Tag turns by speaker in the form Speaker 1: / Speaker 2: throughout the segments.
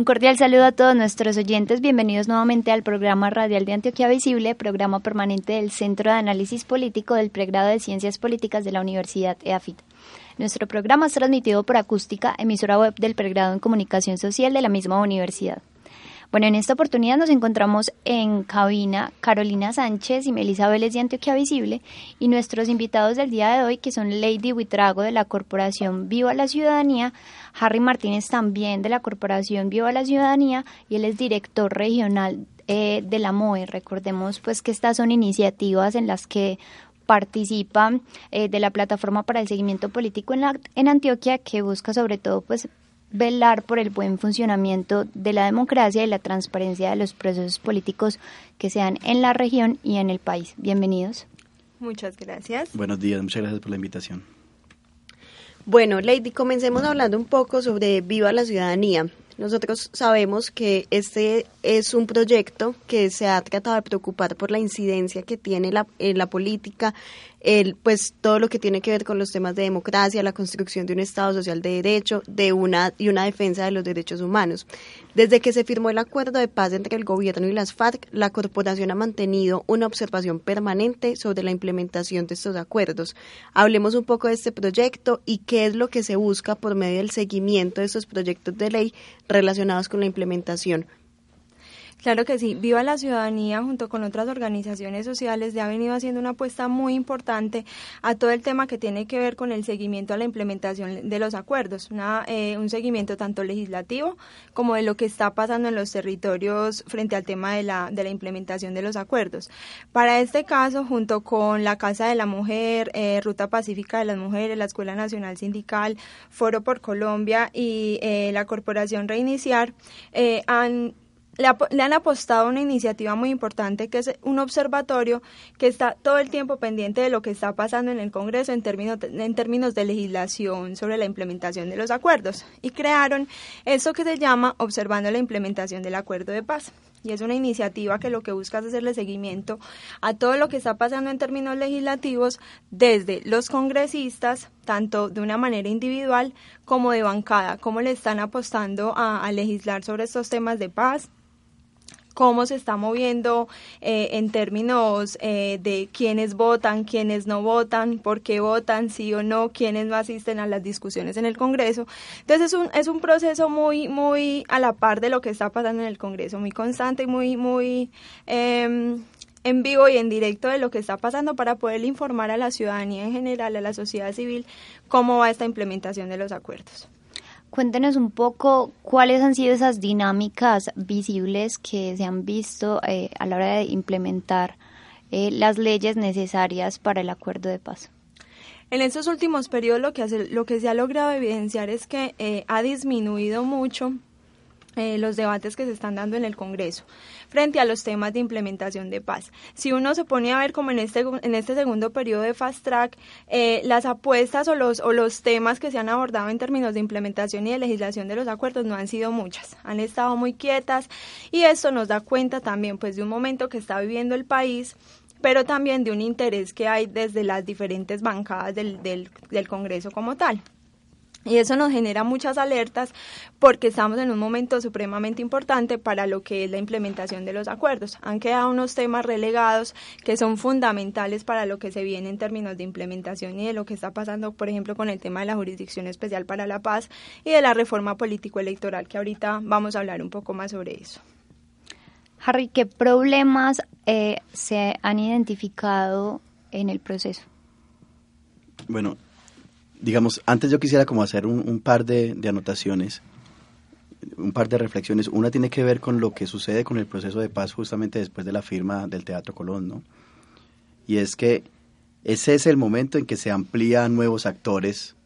Speaker 1: Un cordial saludo a todos nuestros oyentes. Bienvenidos nuevamente al programa radial de Antioquia Visible, programa permanente del Centro de Análisis Político del Pregrado de Ciencias Políticas de la Universidad EAFIT. Nuestro programa es transmitido por acústica, emisora web del Pregrado en Comunicación Social de la misma universidad. Bueno, en esta oportunidad nos encontramos en cabina Carolina Sánchez y Melisa Vélez de Antioquia Visible y nuestros invitados del día de hoy que son Lady Huitrago de la Corporación Viva la Ciudadanía, Harry Martínez también de la Corporación Viva la Ciudadanía y él es director regional eh, de la MOE. Recordemos pues que estas son iniciativas en las que participa eh, de la plataforma para el seguimiento político en, la, en Antioquia que busca sobre todo pues velar por el buen funcionamiento de la democracia y la transparencia de los procesos políticos que sean en la región y en el país. Bienvenidos.
Speaker 2: Muchas gracias.
Speaker 3: Buenos días, muchas gracias por la invitación.
Speaker 2: Bueno, Lady, comencemos hablando un poco sobre Viva la Ciudadanía. Nosotros sabemos que este es un proyecto que se ha tratado de preocupar por la incidencia que tiene la, en la política, el, pues todo lo que tiene que ver con los temas de democracia, la construcción de un Estado social de derecho, de una y una defensa de los derechos humanos. Desde que se firmó el acuerdo de paz entre el gobierno y las FARC, la corporación ha mantenido una observación permanente sobre la implementación de estos acuerdos. Hablemos un poco de este proyecto y qué es lo que se busca por medio del seguimiento de estos proyectos de ley relacionados con la implementación.
Speaker 4: Claro que sí. Viva la Ciudadanía, junto con otras organizaciones sociales, ya ha venido haciendo una apuesta muy importante a todo el tema que tiene que ver con el seguimiento a la implementación de los acuerdos. Una, eh, un seguimiento tanto legislativo como de lo que está pasando en los territorios frente al tema de la, de la implementación de los acuerdos. Para este caso, junto con la Casa de la Mujer, eh, Ruta Pacífica de las Mujeres, la Escuela Nacional Sindical, Foro por Colombia y eh, la Corporación Reiniciar, han le, han apostado una iniciativa muy importante que es un observatorio que está todo el tiempo pendiente de lo que está pasando en el Congreso en términos, en términos de legislación sobre la implementación de los acuerdos. Y crearon eso que se llama Observando la implementación del acuerdo de paz. Y es una iniciativa que lo que busca es hacerle seguimiento a todo lo que está pasando en términos legislativos desde los congresistas, tanto de una manera individual como de bancada, cómo le están apostando a, a legislar sobre estos temas de paz, cómo se está moviendo eh, en términos eh, de quiénes votan, quiénes no votan, por qué votan, sí o no, quiénes no asisten a las discusiones en el Congreso. Entonces es un, es un proceso muy, muy a la par de lo que está pasando en el Congreso, muy constante y muy, muy em, en vivo y en directo de lo que está pasando para poder informar a la ciudadanía en general, a la sociedad civil, cómo va esta implementación de los acuerdos.
Speaker 1: Cuéntenos un poco cuáles han sido esas dinámicas visibles que se han visto eh, a la hora de implementar eh, las leyes necesarias para el acuerdo de paz.
Speaker 4: En estos últimos periodos lo que, hace, lo que se ha logrado evidenciar es que eh, ha disminuido mucho eh, los debates que se están dando en el Congreso frente a los temas de implementación de paz. Si uno se pone a ver como en este, en este segundo periodo de Fast Track, eh, las apuestas o los, o los temas que se han abordado en términos de implementación y de legislación de los acuerdos no han sido muchas, han estado muy quietas y esto nos da cuenta también pues de un momento que está viviendo el país pero también de un interés que hay desde las diferentes bancadas del, del, del Congreso como tal. Y eso nos genera muchas alertas porque estamos en un momento supremamente importante para lo que es la implementación de los acuerdos. Han quedado unos temas relegados que son fundamentales para lo que se viene en términos de implementación y de lo que está pasando, por ejemplo, con el tema de la Jurisdicción Especial para la Paz y de la reforma político-electoral, que ahorita vamos a hablar un poco más sobre eso.
Speaker 1: Harry, ¿qué problemas eh, se han identificado en el proceso?
Speaker 3: Bueno, digamos, antes yo quisiera como hacer un, par de, anotaciones, un par de reflexiones. Una tiene que ver con lo que sucede con el proceso de paz justamente después de la firma del Teatro Colón, ¿no? Y es que ese es el momento en que se amplían nuevos actores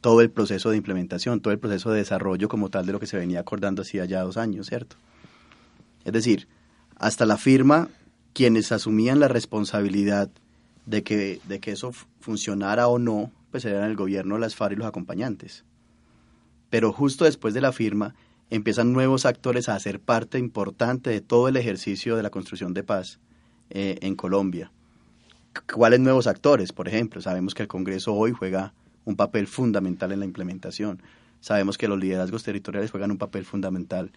Speaker 3: todo el proceso de implementación, todo el proceso de desarrollo como tal de lo que se venía acordando hacía ya dos años, ¿cierto? Es decir, hasta la firma, quienes asumían la responsabilidad de que, de que eso funcionara o no, pues eran el gobierno, las FARC y los acompañantes. Pero justo después de la firma empiezan nuevos actores a hacer parte importante de todo el ejercicio de la construcción de paz eh, en Colombia. ¿Cuáles nuevos actores? Por ejemplo, sabemos que el Congreso hoy juega un papel fundamental en la implementación. Sabemos que los liderazgos territoriales juegan un papel fundamental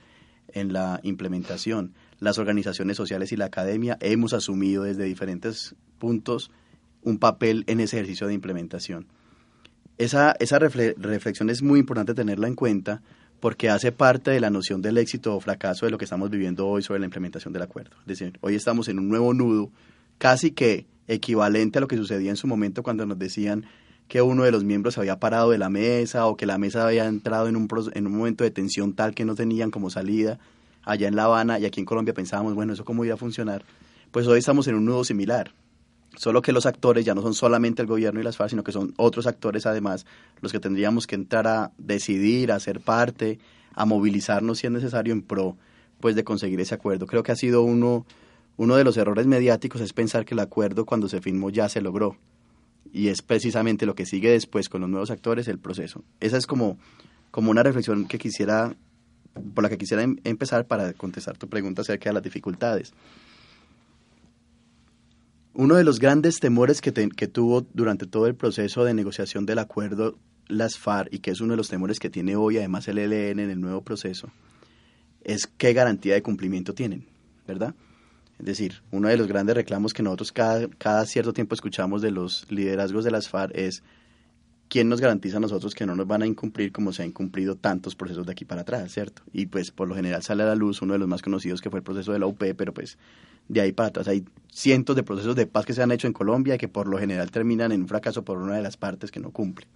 Speaker 3: en la implementación. Las organizaciones sociales y la academia hemos asumido desde diferentes puntos un papel en ese ejercicio de implementación. Esa, esa reflexión es muy importante tenerla en cuenta porque hace parte de la noción del éxito o fracaso de lo que estamos viviendo hoy sobre la implementación del acuerdo. Es decir, hoy estamos en un nuevo nudo casi que equivalente a lo que sucedía en su momento cuando nos decían que uno de los miembros había parado de la mesa o que la mesa había entrado en un, en un momento de tensión tal que no tenían como salida allá en La Habana y aquí en Colombia pensábamos, bueno, ¿eso cómo iba a funcionar? Pues hoy estamos en un nudo similar, solo que los actores ya no son solamente el gobierno y las FARC, sino que son otros actores además los que tendríamos que entrar a decidir, a ser parte, a movilizarnos si es necesario en pro pues de conseguir ese acuerdo. Creo que ha sido uno, uno de los errores mediáticos es pensar que el acuerdo cuando se firmó ya se logró y es precisamente lo que sigue después con los nuevos actores el proceso. Esa es como, como una reflexión que quisiera, por la que quisiera em, empezar para contestar tu pregunta acerca de las dificultades. Uno de los grandes temores que, que tuvo durante todo el proceso de negociación del acuerdo las FARC y que es uno de los temores que tiene hoy además el ELN en el nuevo proceso, es qué garantía de cumplimiento tienen, ¿verdad? Es decir, uno de los grandes reclamos que nosotros cada, cada cierto tiempo escuchamos de los liderazgos de las FARC es ¿quién nos garantiza a nosotros que no nos van a incumplir como se han incumplido tantos procesos de aquí para atrás, ¿cierto? Y pues por lo general sale a la luz uno de los más conocidos que fue el proceso de la UP, pero pues de ahí para atrás hay cientos de procesos de paz que se han hecho en Colombia y que por lo general terminan en un fracaso por una de las partes que no cumple.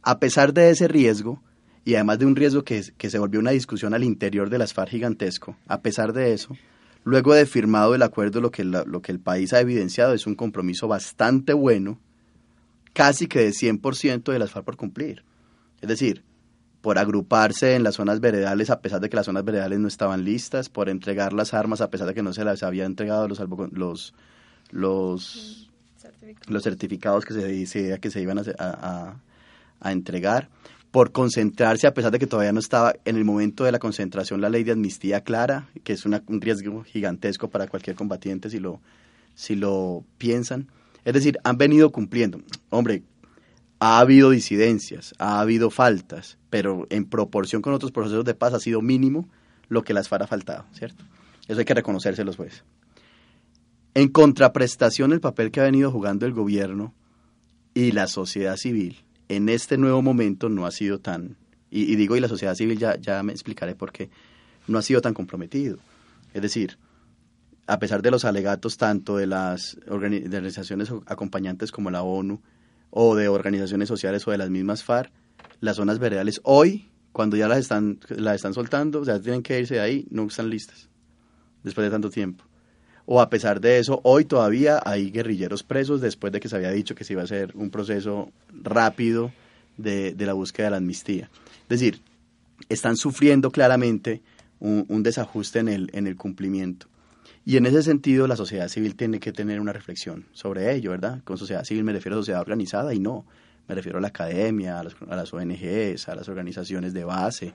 Speaker 3: A pesar de ese riesgo, y además de un riesgo que, que se volvió una discusión al interior de las gigantesco, a pesar de eso, Luego de firmado el acuerdo, lo que, lo que el país ha evidenciado es un compromiso bastante bueno, casi que de 100% de las FARC por cumplir. Es decir, por agruparse en las zonas veredales a pesar de que las zonas veredales no estaban listas, por entregar las armas a pesar de que no se las había entregado los los los, los certificados que se decía que se iban a, a entregar, por concentrarse, a pesar de que todavía no estaba en el momento de la concentración la ley de amnistía clara, que es un riesgo gigantesco para cualquier combatiente si lo, si lo piensan. Es decir, han venido cumpliendo. Hombre, ha habido disidencias, ha habido faltas, pero en proporción con otros procesos de paz ha sido mínimo lo que las FARC ha faltado, ¿cierto? Eso hay que reconocérselos, pues. En contraprestación, el papel que ha venido jugando el gobierno y la sociedad civil en este nuevo momento no ha sido tan, y, digo, y la sociedad civil ya, ya me explicaré por qué, no ha sido tan comprometido. Es decir, a pesar de los alegatos tanto de las organizaciones acompañantes como la ONU o de organizaciones sociales o de las mismas FARC, las zonas veredales hoy, cuando ya las están, las están soltando, o sea, tienen que irse de ahí, no están listas, después de tanto tiempo o a pesar de eso, hoy todavía hay guerrilleros presos después de que se había dicho que se iba a hacer un proceso rápido de, la búsqueda de la amnistía. Es decir, están sufriendo claramente un, desajuste en el, en el cumplimiento. Y en ese sentido, la sociedad civil tiene que tener una reflexión sobre ello, ¿verdad? Con sociedad civil me refiero a sociedad organizada y no. Me refiero a la academia, a las, ONGs, a las organizaciones de base,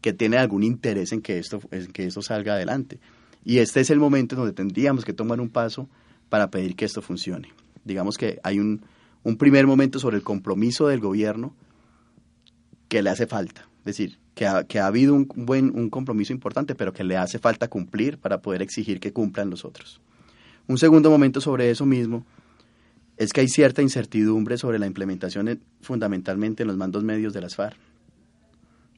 Speaker 3: que tienen algún interés en que esto, en que esto salga adelante. Y este es el momento en donde tendríamos que tomar un paso para pedir que esto funcione. Digamos que hay un, un primer momento sobre el compromiso del gobierno que le hace falta. Es decir, que ha, que ha habido un, buen, un compromiso importante, pero que le hace falta cumplir para poder exigir que cumplan los otros. Un segundo momento sobre eso mismo es que hay cierta incertidumbre sobre la implementación fundamentalmente en los mandos medios de las FARC.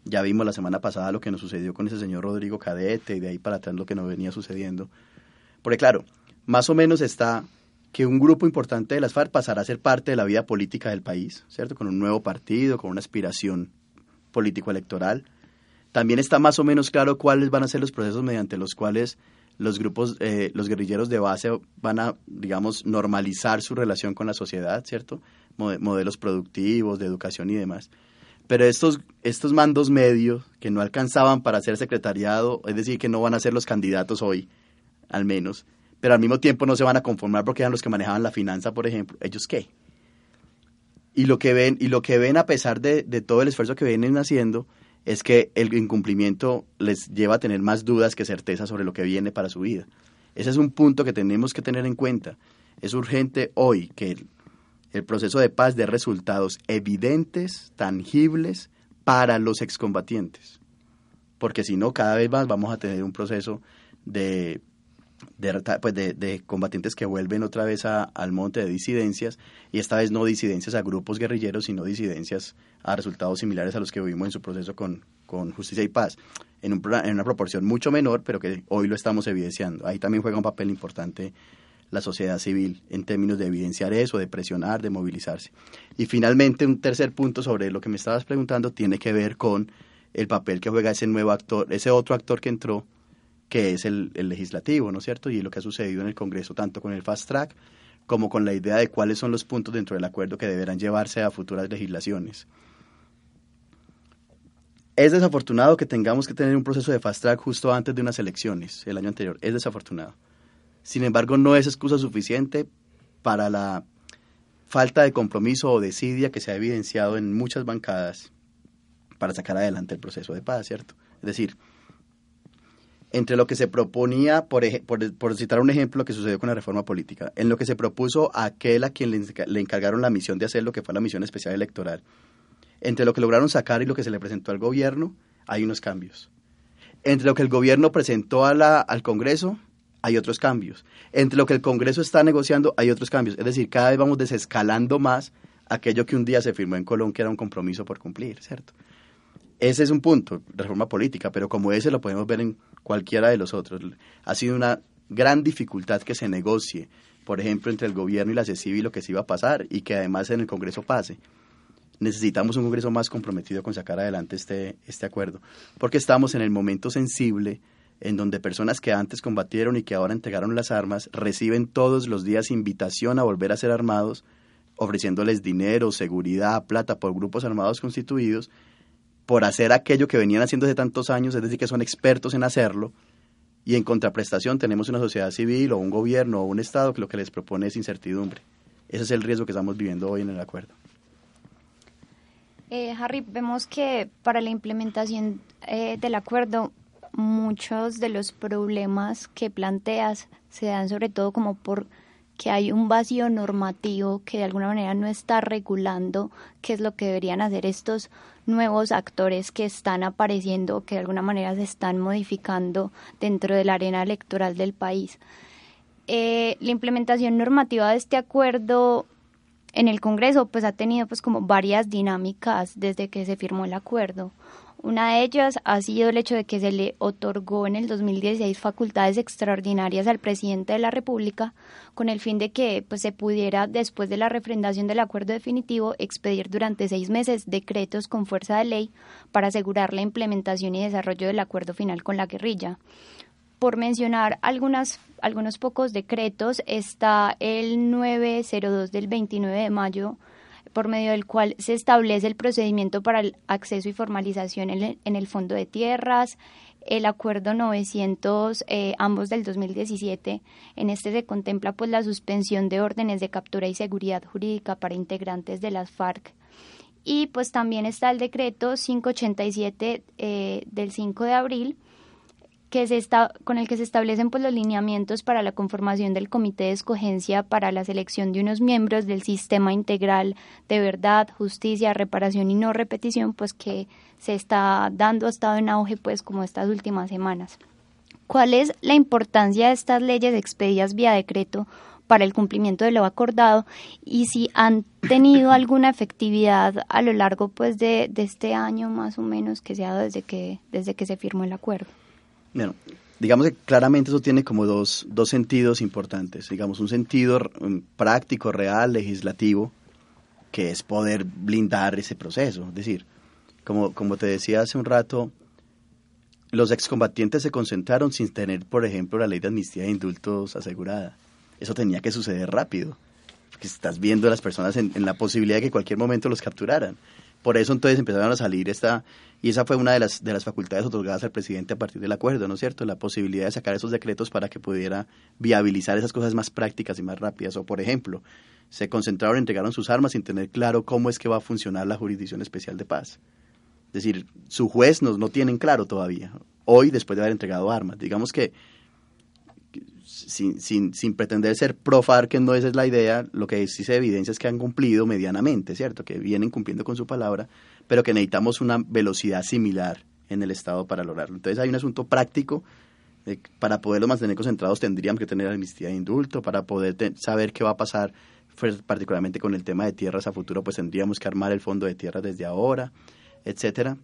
Speaker 3: Ya vimos la semana pasada lo que nos sucedió con ese señor Rodrigo Cadete y de ahí para atrás lo que nos venía sucediendo. Porque claro, más o menos está que un grupo importante de las FARC pasará a ser parte de la vida política del país, ¿cierto? Con un nuevo partido, con una aspiración político-electoral. También está más o menos claro cuáles van a ser los procesos mediante los cuales los grupos, eh, los guerrilleros de base van a, digamos, normalizar su relación con la sociedad, ¿cierto? Modelos productivos, de educación y demás. Pero estos, estos mandos medios que no alcanzaban para ser secretariado, es decir, que no van a ser los candidatos hoy, al menos, pero al mismo tiempo no se van a conformar porque eran los que manejaban la finanza, por ejemplo, ¿ellos qué? Y lo que ven, y lo que ven a pesar de, de todo el esfuerzo que vienen haciendo, es que el incumplimiento les lleva a tener más dudas que certeza sobre lo que viene para su vida. Ese es un punto que tenemos que tener en cuenta. Es urgente hoy que el, proceso de paz dé resultados evidentes, tangibles para los excombatientes. Porque si no, cada vez más vamos a tener un proceso de de, pues de, combatientes que vuelven otra vez al monte de disidencias y esta vez no disidencias a grupos guerrilleros, sino disidencias a resultados similares a los que vivimos en su proceso con, con Justicia y Paz, en, un, en una proporción mucho menor, pero que hoy lo estamos evidenciando. Ahí también juega un papel importante la sociedad civil en términos de evidenciar eso, de presionar, de movilizarse. Y finalmente, un tercer punto sobre lo que me estabas preguntando tiene que ver con el papel que juega ese nuevo actor, ese otro actor que entró, que es el, legislativo, ¿no es cierto? Y lo que ha sucedido en el Congreso, tanto con el fast track como con la idea de cuáles son los puntos dentro del acuerdo que deberán llevarse a futuras legislaciones. Es desafortunado que tengamos que tener un proceso de fast track justo antes de unas elecciones, el año anterior. Es desafortunado. Sin embargo, no es excusa suficiente para la falta de compromiso o desidia que se ha evidenciado en muchas bancadas para sacar adelante el proceso de paz, ¿cierto? Es decir, entre lo que se proponía, por, por, citar un ejemplo, lo que sucedió con la reforma política, en lo que se propuso a aquel a quien le, encargaron la misión de hacer lo que fue la misión especial electoral, entre lo que lograron sacar y lo que se le presentó al gobierno, hay unos cambios. Entre lo que el gobierno presentó al Congreso, hay otros cambios. Entre lo que el Congreso está negociando, hay otros cambios. Es decir, cada vez vamos desescalando más aquello que un día se firmó en Colón, que era un compromiso por cumplir, ¿cierto? Ese es un punto, reforma política, pero como ese lo podemos ver en cualquiera de los otros. Ha sido una gran dificultad que se negocie, por ejemplo, entre el gobierno y la CECIBI lo que se iba a pasar y que además en el Congreso pase. Necesitamos un Congreso más comprometido con sacar adelante este, este acuerdo, porque estamos en el momento sensible en donde personas que antes combatieron y que ahora entregaron las armas reciben todos los días invitación a volver a ser armados, ofreciéndoles dinero, seguridad, plata por grupos armados constituidos por hacer aquello que venían haciendo hace tantos años, es decir, que son expertos en hacerlo, y en contraprestación tenemos una sociedad civil o un gobierno o un Estado que lo que les propone es incertidumbre. Ese es el riesgo que estamos viviendo hoy en el acuerdo.
Speaker 1: Eh, Harry, vemos que para la implementación eh, del acuerdo muchos de los problemas que planteas se dan sobre todo como por que hay un vacío normativo que de alguna manera no está regulando qué es lo que deberían hacer estos nuevos actores que están apareciendo, que de alguna manera se están modificando dentro de la arena electoral del país. Eh, la implementación normativa de este acuerdo en el Congreso pues ha tenido pues como varias dinámicas desde que se firmó el acuerdo. Una de ellas ha sido el hecho de que se le otorgó en el 2016 facultades extraordinarias al presidente de la República con el fin de que pues, se pudiera, después de la refrendación del acuerdo definitivo, expedir durante seis meses decretos con fuerza de ley para asegurar la implementación y desarrollo del acuerdo final con la guerrilla. Por mencionar algunas, algunos pocos decretos, está el 902 del 29 de mayo por medio del cual se establece el procedimiento para el acceso y formalización en el, Fondo de Tierras, el acuerdo 900, eh, ambos del 2017. En este se contempla pues la suspensión de órdenes de captura y seguridad jurídica para integrantes de las FARC. Y pues también está el decreto 587 eh, del 5 de abril, que se está, con el que se establecen pues, los lineamientos para la conformación del comité de escogencia para la selección de unos miembros del sistema integral de verdad, justicia, reparación y no repetición, pues que se está dando, ha estado en auge pues como estas últimas semanas. ¿Cuál es la importancia de estas leyes expedidas vía decreto para el cumplimiento de lo acordado y si han tenido alguna efectividad a lo largo pues de, de este año más o menos que se ha dado desde que, desde que se firmó el acuerdo?
Speaker 3: Bueno, digamos que claramente eso tiene como dos, dos sentidos importantes. Digamos, un sentido mm, práctico, real, legislativo, que es poder blindar ese proceso. Es decir, como, como te decía hace un rato, los excombatientes se concentraron sin tener, por ejemplo, la ley de amnistía e indultos asegurada. Eso tenía que suceder rápido, porque estás viendo a las personas en, en la posibilidad de que en cualquier momento los capturaran. Por eso entonces empezaron a salir esta, y esa fue una de las, de las facultades otorgadas al presidente a partir del acuerdo, ¿no es cierto? La posibilidad de sacar esos decretos para que pudiera viabilizar esas cosas más prácticas y más rápidas. O, por ejemplo, se concentraron, entregaron sus armas sin tener claro cómo es que va a funcionar la Jurisdicción Especial de Paz. Es decir, su juez no, no tienen claro todavía, hoy después de haber entregado armas. Digamos que sin, sin, sin pretender ser pro que no esa es la idea, lo que sí se evidencia es que han cumplido medianamente, ¿cierto? Que vienen cumpliendo con su palabra, pero que necesitamos una velocidad similar en el Estado para lograrlo. Entonces hay un asunto práctico. para poderlos mantener concentrados tendríamos que tener amnistía de indulto, para poder saber qué va a pasar pues, particularmente con el tema de tierras a futuro, pues tendríamos que armar el fondo de tierras desde ahora, etcétera.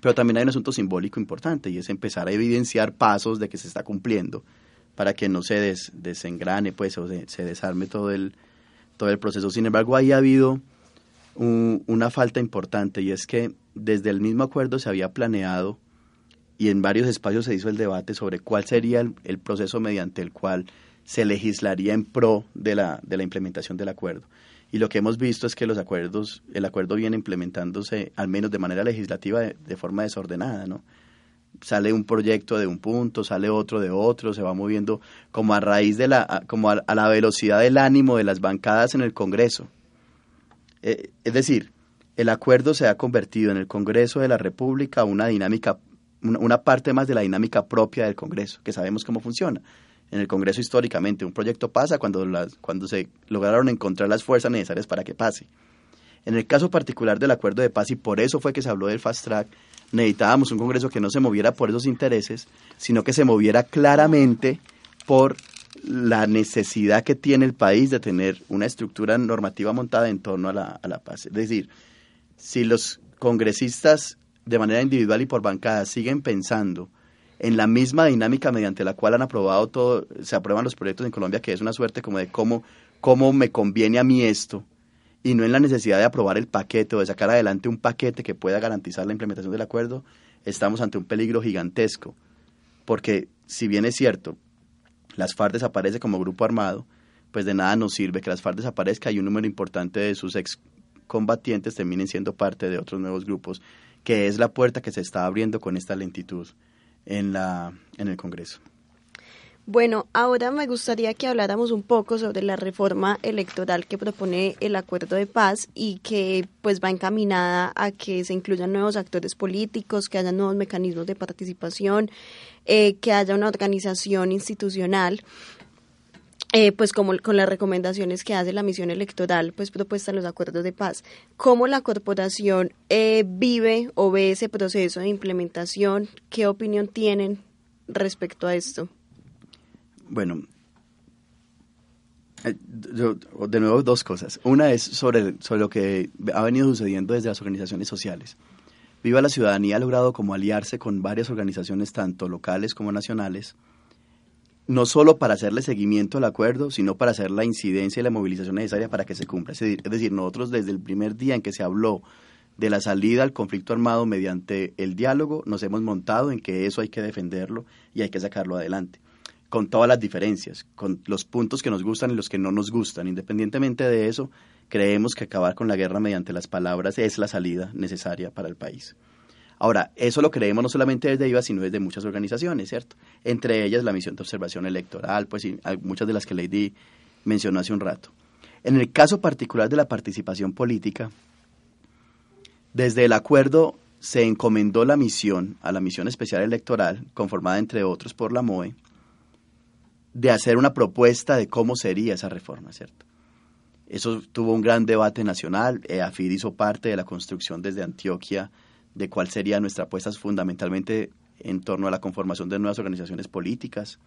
Speaker 3: Pero también hay un asunto simbólico importante y es empezar a evidenciar pasos de que se está cumpliendo para que no se desengrane pues o se, desarme todo el, todo el proceso. Sin embargo, ahí ha habido una falta importante y es que desde el mismo acuerdo se había planeado y en varios espacios se hizo el debate sobre cuál sería el, proceso mediante el cual se legislaría en pro de la, de la implementación del acuerdo. Y lo que hemos visto es que los acuerdos, el acuerdo viene implementándose, al menos de manera legislativa, de forma desordenada, ¿no? Sale un proyecto de un punto, sale otro de otro, se va moviendo como a raíz de la, como a, la velocidad del ánimo de las bancadas en el Congreso. Eh, es decir, el acuerdo se ha convertido en el Congreso de la República una dinámica, una, parte más de la dinámica propia del Congreso, que sabemos cómo funciona. En el Congreso históricamente un proyecto pasa cuando, las, cuando se lograron encontrar las fuerzas necesarias para que pase. En el caso particular del acuerdo de paz, y por eso fue que se habló del fast track, necesitábamos un Congreso que no se moviera por esos intereses, sino que se moviera claramente por la necesidad que tiene el país de tener una estructura normativa montada en torno a la, paz. Es decir, si los congresistas de manera individual y por bancada siguen pensando en la misma dinámica mediante la cual han aprobado todo, se aprueban los proyectos en Colombia, que es una suerte como de cómo, cómo me conviene a mí esto, y no en la necesidad de aprobar el paquete o de sacar adelante un paquete que pueda garantizar la implementación del acuerdo, estamos ante un peligro gigantesco. Porque si bien es cierto, las FARC desaparece como grupo armado, pues de nada nos sirve que las FARC desaparezca y un número importante de sus excombatientes terminen siendo parte de otros nuevos grupos, que es la puerta que se está abriendo con esta lentitud en, la, en el Congreso.
Speaker 2: Bueno, ahora me gustaría que habláramos un poco sobre la reforma electoral que propone el acuerdo de paz y que pues va encaminada a que se incluyan nuevos actores políticos, que haya nuevos mecanismos de participación, eh, que haya una organización institucional. Eh, pues como con las recomendaciones que hace la misión electoral, pues propuesta en los acuerdos de paz. ¿Cómo la corporación eh, vive o ve ese proceso de implementación? ¿Qué opinión tienen respecto a esto?
Speaker 3: Bueno, eh, de nuevo dos cosas. Una es sobre, sobre lo que ha venido sucediendo desde las organizaciones sociales. Viva la Ciudadanía ha logrado como aliarse con varias organizaciones, tanto locales como nacionales, no solo para hacerle seguimiento al acuerdo, sino para hacer la incidencia y la movilización necesaria para que se cumpla. Es decir, nosotros desde el primer día en que se habló de la salida al conflicto armado mediante el diálogo, nos hemos montado en que eso hay que defenderlo y hay que sacarlo adelante con todas las diferencias, con los puntos que nos gustan y los que no nos gustan. Independientemente de eso, creemos que acabar con la guerra mediante las palabras es la salida necesaria para el país. Ahora, eso lo creemos no solamente desde IVA, sino desde muchas organizaciones, ¿cierto? Entre ellas la misión de observación electoral, pues y muchas de las que Lady mencionó hace un rato. En el caso particular de la participación política, desde el acuerdo se encomendó la misión a la misión especial electoral, conformada entre otros por la MOE, de hacer una propuesta de cómo sería esa reforma, ¿cierto? Eso tuvo un gran debate nacional. AFID hizo parte de la construcción desde Antioquia de cuál sería nuestra apuesta fundamentalmente en torno a la conformación de nuevas organizaciones políticas.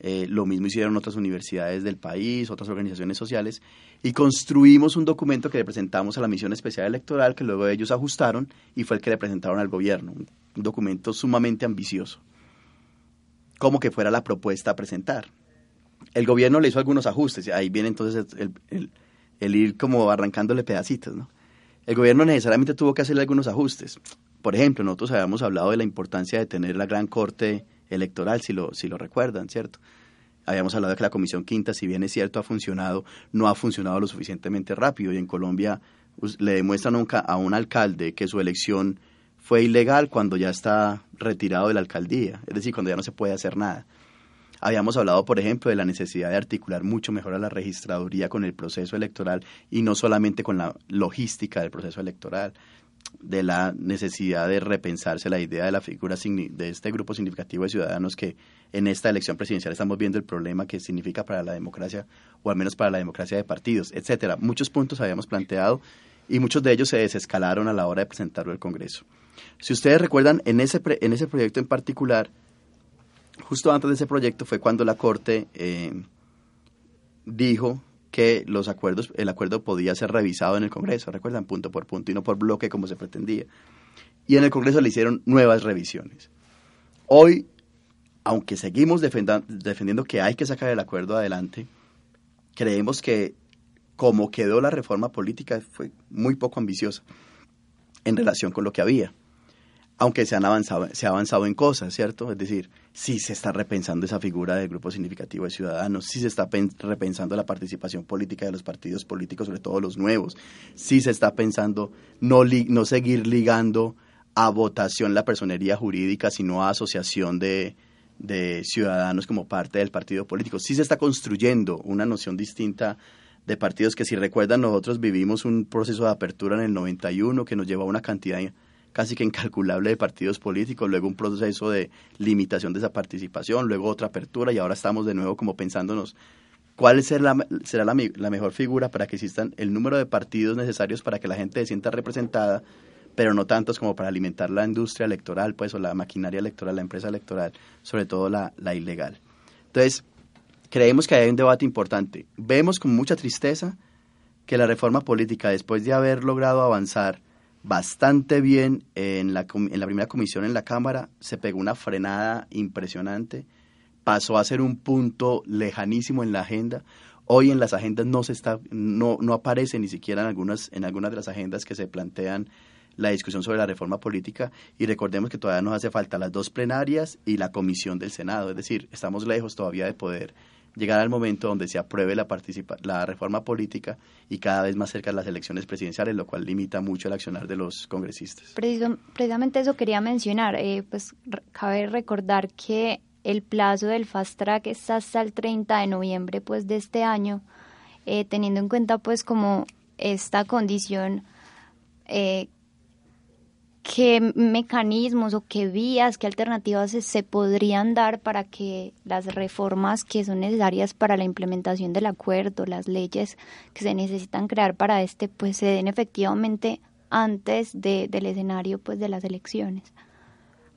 Speaker 3: Eh, lo mismo hicieron otras universidades del país, otras organizaciones sociales, y construimos un documento que le presentamos a la Misión Especial Electoral, que luego ellos ajustaron y fue el que le presentaron al gobierno. Un documento sumamente ambicioso como que fuera la propuesta a presentar. El gobierno le hizo algunos ajustes, ahí viene entonces el, el ir como arrancándole pedacitos, ¿no? El gobierno necesariamente tuvo que hacerle algunos ajustes. Por ejemplo, nosotros habíamos hablado de la importancia de tener la gran corte electoral, si lo, si lo recuerdan, ¿cierto? Habíamos hablado de que la Comisión Quinta, si bien es cierto, ha funcionado, no ha funcionado lo suficientemente rápido. Y en Colombia le demuestran a un alcalde que su elección fue ilegal cuando ya está retirado de la alcaldía, es decir, cuando ya no se puede hacer nada. Habíamos hablado, por ejemplo, de la necesidad de articular mucho mejor a la registraduría con el proceso electoral y no solamente con la logística del proceso electoral, de la necesidad de repensarse la idea de la figura de este grupo significativo de ciudadanos que en esta elección presidencial estamos viendo el problema que significa para la democracia o al menos para la democracia de partidos, etcétera. Muchos puntos habíamos planteado y muchos de ellos se desescalaron a la hora de presentarlo al Congreso. Si ustedes recuerdan, en ese, en ese proyecto en particular, justo antes de ese proyecto fue cuando la Corte eh, dijo que los acuerdos, el acuerdo podía ser revisado en el Congreso, recuerdan, punto por punto y no por bloque como se pretendía. Y en el Congreso le hicieron nuevas revisiones. Hoy, aunque seguimos defendiendo que hay que sacar el acuerdo adelante, creemos que como quedó la reforma política fue muy poco ambiciosa en relación con lo que había aunque se han avanzado, se ha avanzado en cosas, ¿cierto? Es decir, sí se está repensando esa figura del grupo significativo de ciudadanos, sí se está repensando la participación política de los partidos políticos, sobre todo los nuevos, sí se está pensando no, seguir ligando a votación la personería jurídica, sino a asociación de, de ciudadanos como parte del partido político. Sí se está construyendo una noción distinta de partidos que si recuerdan nosotros vivimos un proceso de apertura en el 91 que nos llevó a una cantidad casi que incalculable de partidos políticos, luego un proceso de limitación de esa participación, luego otra apertura y ahora estamos de nuevo como pensándonos cuál será, la, será la, mejor figura para que existan el número de partidos necesarios para que la gente se sienta representada, pero no tantos como para alimentar la industria electoral, pues, o la maquinaria electoral, la empresa electoral, sobre todo la, la ilegal. Entonces, creemos que hay un debate importante. Vemos con mucha tristeza que la reforma política, después de haber logrado avanzar bastante bien en la, en la primera comisión en la Cámara, se pegó una frenada impresionante, pasó a ser un punto lejanísimo en la agenda. Hoy en las agendas no se está, no, no aparece ni siquiera en algunas, en algunas de las agendas que se plantean la discusión sobre la reforma política y recordemos que todavía nos hace falta las dos plenarias y la comisión del Senado, es decir, estamos lejos todavía de poder llegar al momento donde se apruebe la, la reforma política y cada vez más cerca las elecciones presidenciales, lo cual limita mucho el accionar de los congresistas.
Speaker 1: precisamente eso quería mencionar, eh, pues cabe recordar que el plazo del fast track está hasta el 30 de noviembre pues de este año, eh, teniendo en cuenta pues como esta condición eh, qué mecanismos o qué vías, qué alternativas se, podrían dar para que las reformas que son necesarias para la implementación del acuerdo, las leyes que se necesitan crear para este, pues se den efectivamente antes de, del escenario pues de las elecciones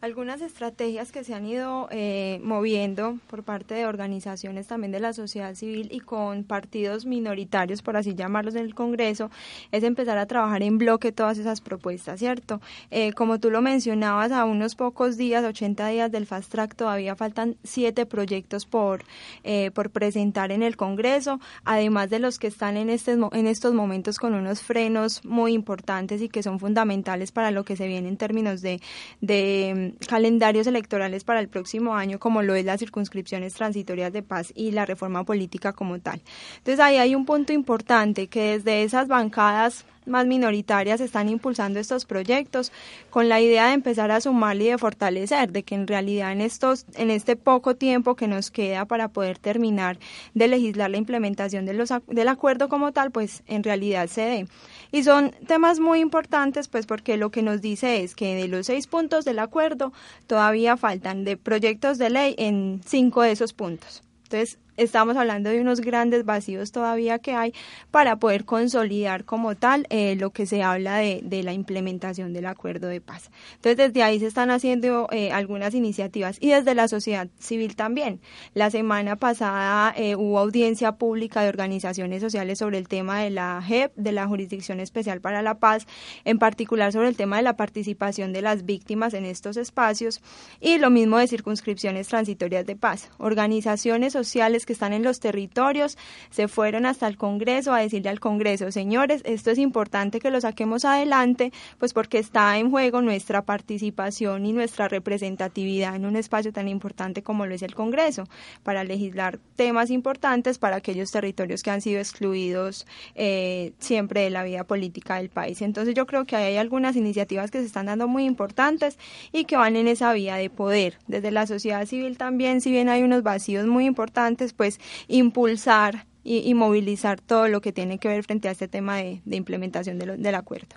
Speaker 4: algunas estrategias que se han ido eh, moviendo por parte de organizaciones también de la sociedad civil y con partidos minoritarios, por así llamarlos, en el Congreso, es empezar a trabajar en bloque todas esas propuestas, ¿cierto? Eh, como tú lo mencionabas, a unos pocos días, 80 días del Fast Track, todavía faltan siete proyectos por, eh, por presentar en el Congreso, además de los que están en, este, en estos momentos con unos frenos muy importantes y que son fundamentales para lo que se viene en términos de, de calendarios electorales para el próximo año, como lo es las circunscripciones transitorias de paz y la reforma política como tal. Entonces ahí hay un punto importante que desde esas bancadas más minoritarias están impulsando estos proyectos con la idea de empezar a sumar y de fortalecer, de que en realidad en estos, en este poco tiempo que nos queda para poder terminar de legislar la implementación de los, del acuerdo como tal, pues en realidad se dé. Y son temas muy importantes, pues porque lo que nos dice es que de los seis puntos del acuerdo todavía faltan de proyectos de ley en cinco de esos puntos. Entonces, estamos hablando de unos grandes vacíos todavía que hay para poder consolidar como tal eh, lo que se habla de, la implementación del acuerdo de paz. Entonces, desde ahí se están haciendo eh, algunas iniciativas y desde la sociedad civil también. La semana pasada eh, hubo audiencia pública de organizaciones sociales sobre el tema de la JEP, de la Jurisdicción Especial para la Paz, en particular sobre el tema de la participación de las víctimas en estos espacios y lo mismo de circunscripciones transitorias de paz. Organizaciones sociales que están en los territorios se fueron hasta el Congreso a decirle al Congreso, señores, esto es importante que lo saquemos adelante, pues porque está en juego nuestra participación y nuestra representatividad en un espacio tan importante como lo es el Congreso, para legislar temas importantes para aquellos territorios que han sido excluidos eh, siempre de la vida política del país. Entonces yo creo que hay algunas iniciativas que se están dando muy importantes y que van en esa vía de poder. Desde la sociedad civil también, si bien hay unos vacíos muy importantes, pues impulsar y, movilizar todo lo que tiene que ver frente a este tema de, implementación del acuerdo.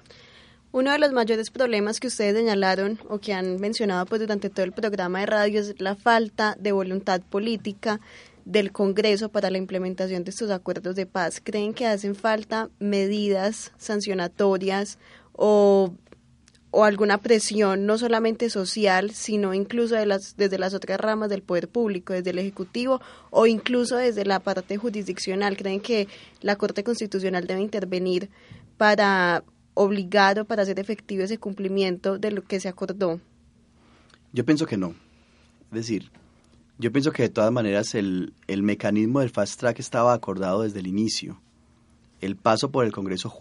Speaker 2: Uno de los mayores problemas que ustedes señalaron o que han mencionado pues durante todo el programa de radio es la falta de voluntad política del Congreso para la implementación de estos acuerdos de paz. ¿Creen que hacen falta medidas sancionatorias o, o alguna presión no solamente social, sino incluso desde las otras ramas del poder público, desde el Ejecutivo o incluso desde la parte jurisdiccional? ¿Creen que la Corte Constitucional debe intervenir para obligar o para hacer efectivo ese cumplimiento de lo que se acordó?
Speaker 3: Yo pienso que no. Es decir, yo pienso que de todas maneras el, el mecanismo del fast track estaba acordado desde el inicio. El paso por el Congreso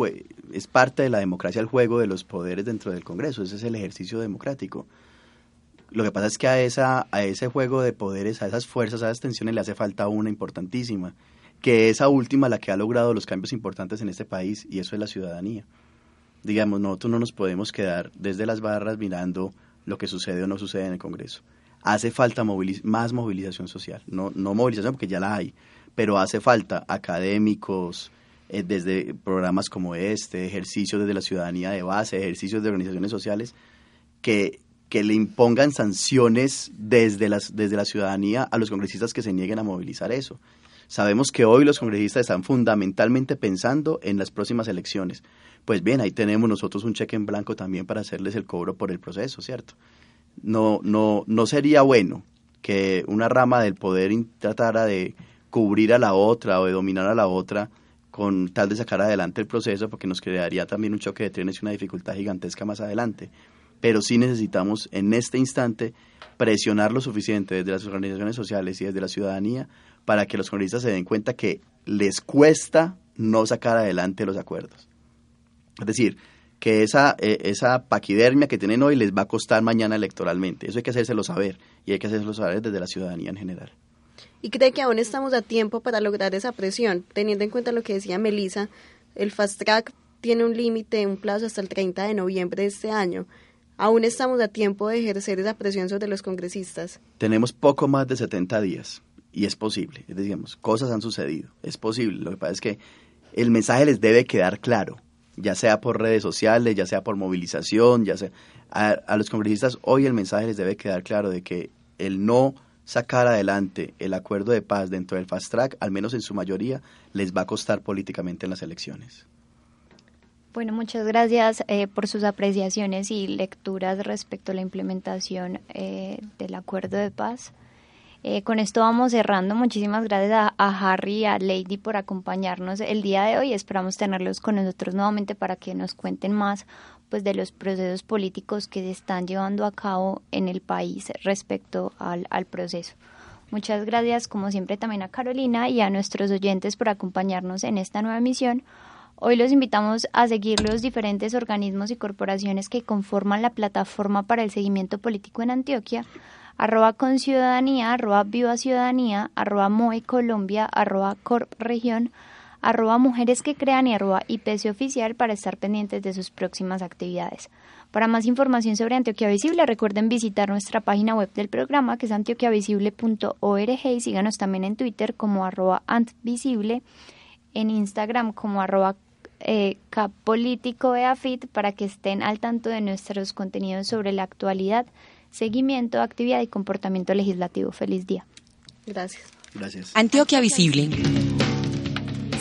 Speaker 3: es parte de la democracia, el juego de los poderes dentro del Congreso, ese es el ejercicio democrático. Lo que pasa es que a, esa, a ese juego de poderes, a esas fuerzas, a esas tensiones le hace falta una importantísima, que esa última la que ha logrado los cambios importantes en este país, y eso es la ciudadanía. Digamos, nosotros no nos podemos quedar desde las barras mirando lo que sucede o no sucede en el Congreso hace falta más movilización social. No, no movilización porque ya la hay, pero hace falta académicos, eh, desde programas como este, ejercicios desde la ciudadanía de base, ejercicios de organizaciones sociales, que, que le impongan sanciones desde, las, desde la ciudadanía a los congresistas que se nieguen a movilizar eso. Sabemos que hoy los congresistas están fundamentalmente pensando en las próximas elecciones. Pues bien, ahí tenemos nosotros un cheque en blanco también para hacerles el cobro por el proceso, ¿cierto? no, no, no sería bueno que una rama del poder tratara de cubrir a la otra o de dominar a la otra con tal de sacar adelante el proceso, porque nos crearía también un choque de trenes y una dificultad gigantesca más adelante. Pero sí necesitamos en este instante presionar lo suficiente desde las organizaciones sociales y desde la ciudadanía para que los congresistas se den cuenta que les cuesta no sacar adelante los acuerdos. Es decir, que esa, eh, esa paquidermia que tienen hoy les va a costar mañana electoralmente. Eso hay que hacérselo saber y hay que hacérselo saber desde la ciudadanía en general.
Speaker 2: ¿Y cree que aún estamos a tiempo para lograr esa presión? Teniendo en cuenta lo que decía Melissa, el fast track tiene un límite, un plazo hasta el 30 de noviembre de este año. ¿Aún estamos a tiempo de ejercer esa presión sobre los congresistas?
Speaker 3: Tenemos poco más de 70 días y es posible. Digamos, cosas han sucedido. Es posible. Lo que pasa es que el mensaje les debe quedar claro ya sea por redes sociales, ya sea por movilización, ya sea a, los congresistas hoy el mensaje les debe quedar claro de que el no sacar adelante el acuerdo de paz dentro del fast track, al menos en su mayoría, les va a costar políticamente en las elecciones.
Speaker 1: Bueno, muchas gracias eh, por sus apreciaciones y lecturas respecto a la implementación eh, del acuerdo de paz. Eh, con esto vamos cerrando. Muchísimas gracias a, Harry y a Lady por acompañarnos el día de hoy. Esperamos tenerlos con nosotros nuevamente para que nos cuenten más pues de los procesos políticos que se están llevando a cabo en el país respecto al, al proceso. Muchas gracias, como siempre, también a Carolina y a nuestros oyentes por acompañarnos en esta nueva emisión. Hoy los invitamos a seguir los diferentes organismos y corporaciones que conforman la plataforma para el seguimiento político en Antioquia arroba con ciudadanía, arroba viva ciudadanía, arroba moe colombia, arroba corp región, arroba mujeres que crean y arroba IPC oficial para estar pendientes de sus próximas actividades. Para más información sobre Antioquia Visible, recuerden visitar nuestra página web del programa que es antioquiavisible.org y síganos también en Twitter como arroba antvisible, en Instagram como arroba eh, capolítico para que estén al tanto de nuestros contenidos sobre la actualidad seguimiento, actividad y comportamiento legislativo. Feliz día.
Speaker 2: Gracias.
Speaker 3: Gracias.
Speaker 5: Antioquia Visible.